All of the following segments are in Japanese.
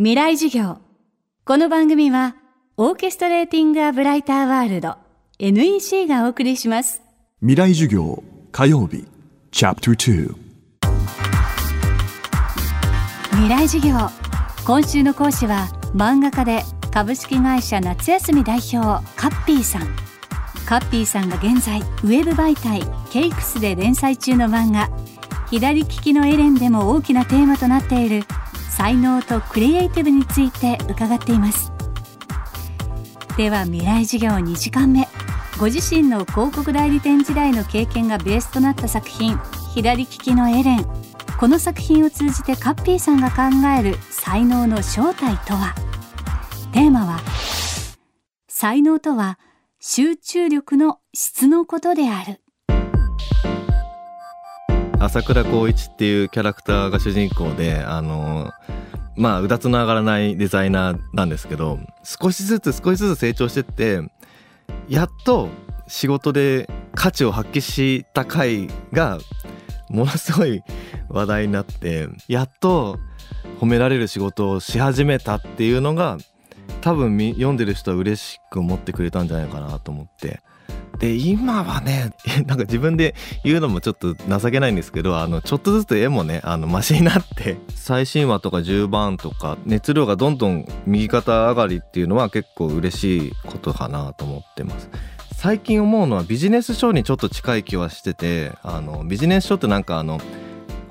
未来授業。この番組はオーケストレーティング・ア・ブライター・ワールド NEC がお送りします。未来授業火曜日チャプター未来授業。今週の講師は漫画家で株式会社夏休み代表カッピーさん。カッピーさんが現在ウェブ媒体ケイクスで連載中の漫画。左利きのエレンでも大きなテーマとなっている才能とクリエイティブについて伺っています。では未来授業2時間目。ご自身の広告代理店時代の経験がベースとなった作品左利きのエレン。この作品を通じてカッピーさんが考える才能の正体とは？テーマは才能とは集中力の質のことである。朝倉光一っていうキャラクターが主人公であのまあうだつの上がらないデザイナーなんですけど少しずつ少しずつ成長してってやっと仕事で価値を発揮した回がものすごい話題になってやっと褒められる仕事をし始めたっていうのが多分読んでる人は嬉しく思ってくれたんじゃないかなと思って。で今はね なんか自分で言うのもちょっと情けないんですけどあのちょっとずつ絵もねあのマシになって最新話とか10番とか熱量がどんどん右肩上がりっていうのは結構嬉しいことかなと思ってます。最近思うのはビジネス書にちょっと近い気はしててあのビジネス書ってなんかあの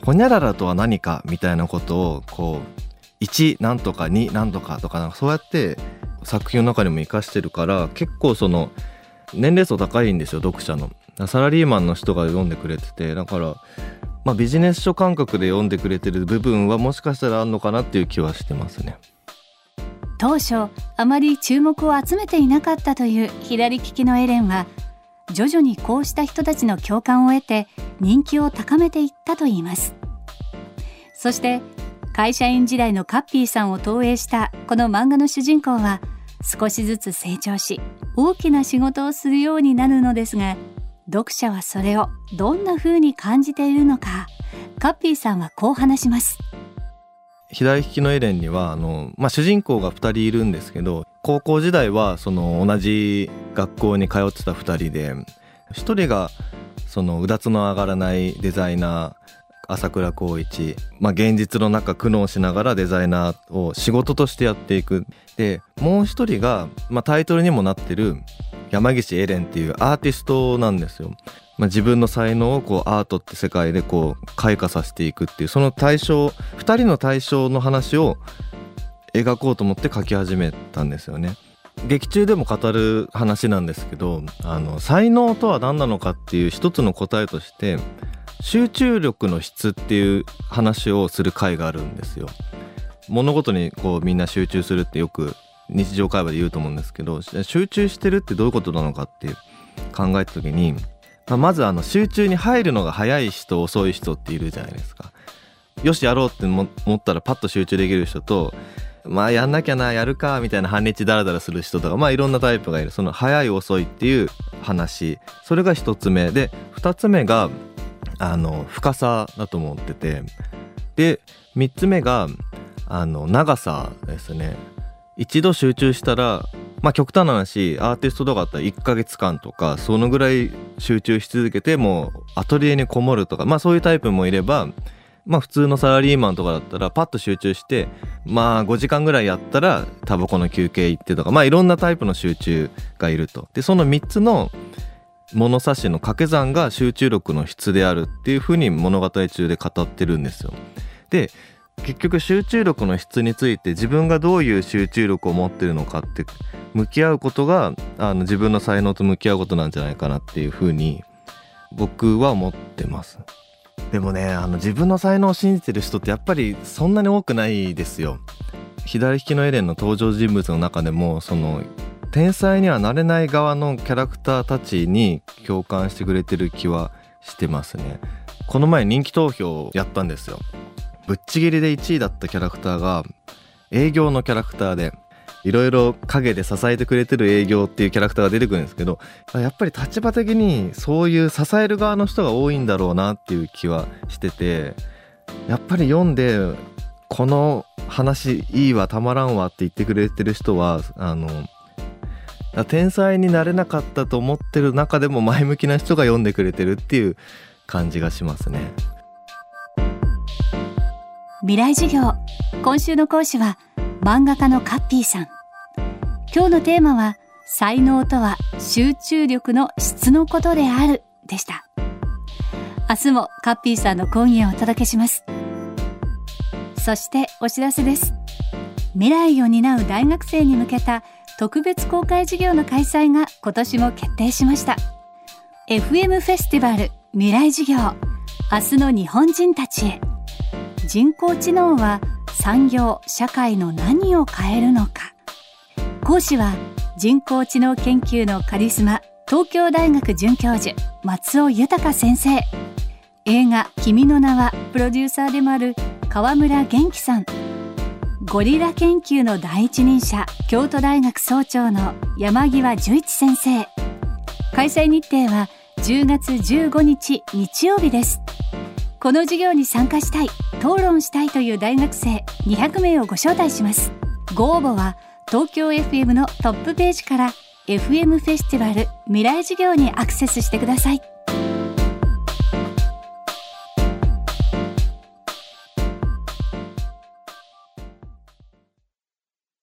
ほにゃららとは何かみたいなことをこう1なんとか2なんとかとかなんかそうやって作品の中にも生かしてるから結構その年齢層高いんですよ読者の。サラリーマンの人が読んでくれててだからまあビジネス書感覚で読んでくれてる部分はもしかしたらあるのかなっていう気はしてますね。当初あまり注目を集めていなかったという左利きのエレンは徐々にこうした人たちの共感を得て人気を高めていったといいます。そして会社員時代のカッピーさんを投影したこの漫画の主人公は少しずつ成長し大きな仕事をするようになるのですが読者はそれをどんな風に感じているのかカッピーさんはこう話します。左利きのエレンにはあの、まあ、主人公が2人いるんですけど高校時代はその同じ学校に通ってた2人で1人がそのうだつの上がらないデザイナー朝倉光一、まあ、現実の中苦悩しながらデザイナーを仕事としてやっていくでもう一人が、まあ、タイトルにもなってる山岸エレンっていうアーティストなんですよ。まあ、自分の才能をこうアートって世界でこう開花させていくっていうその対象2人の対象の話を描こうと思って書き始めたんですよね。劇中でも語る話なんですけどあの才能とは何なのかっていう一つの答えとして集中力の質っていう話をする回があるんですよ。物事にこうみんな集中するってよく日常会話で言うと思うんですけど集中してるってどういうことなのかって考えた時に、まあ、まずあの集中に入るのが早い人遅い人っているじゃないですか。よしやろうって思ったらパッと集中できる人とまあやんなきゃなやるかみたいな半日ダラダラする人とかまあいろんなタイプがいるその早い遅いっていう話それが一つ目で二つ目があの深さだと思っててで3つ目があの長さですね一度集中したらまあ極端な話アーティストとかだったら1ヶ月間とかそのぐらい集中し続けてもうアトリエにこもるとかまあそういうタイプもいればまあ普通のサラリーマンとかだったらパッと集中してまあ5時間ぐらいやったらタバコの休憩行ってとかまあいろんなタイプの集中がいると。でその3つの物差しの掛け算が集中力の質であるっていうふうに物語中で語ってるんですよ。で結局集中力の質について自分がどういう集中力を持ってるのかって向き合うことがあの自分の才能と向き合うことなんじゃないかなっていうふうに僕は思ってます。でもねあの自分の才能を信じてる人ってやっぱりそんなに多くないですよ。左利きのエレンの登場人物の中でもその天才にはなれない側のキャラクターたちに共感してくれてる気はしてますね。この前人気投票やったんですよ。ぶっちぎりで1位だったキャラクターが営業のキャラクターでいろいろ陰で支えてくれてる営業っていうキャラクターが出てくるんですけどやっぱり立場的にそういう支える側の人が多いんだろうなっていう気はしててやっぱり読んでこの話いいわたまらんわって言ってくれてる人はあの天才になれなかったと思ってる中でも前向きな人が読んでくれてるっていう感じがしますね。未来授業今週の講師は漫画家のカッピーさん。今日のテーマは才能とは集中力の質のことであるでした。明日もカッピーさんの講義をお届けします。そしてお知らせです。未来を担う大学生に向けた特別公開授業の開催が今年も決定しました。FM フェスティバル未来授業明日の日本人たちへ。人工知能は産業社会の何を変えるのか。講師は人工知能研究のカリスマ東京大学准教授松尾豊先生。映画「君の名は」プロデューサーでもある川村元気さん。ゴリラ研究の第一人者京都大学総長の山際十一先生。開催日程は10月15日日曜日です。この授業に参加したい討論したいという大学生200名をご招待します。ご応募は東京 FM のトップページから FM フェスティバル未来授業にアクセスしてください。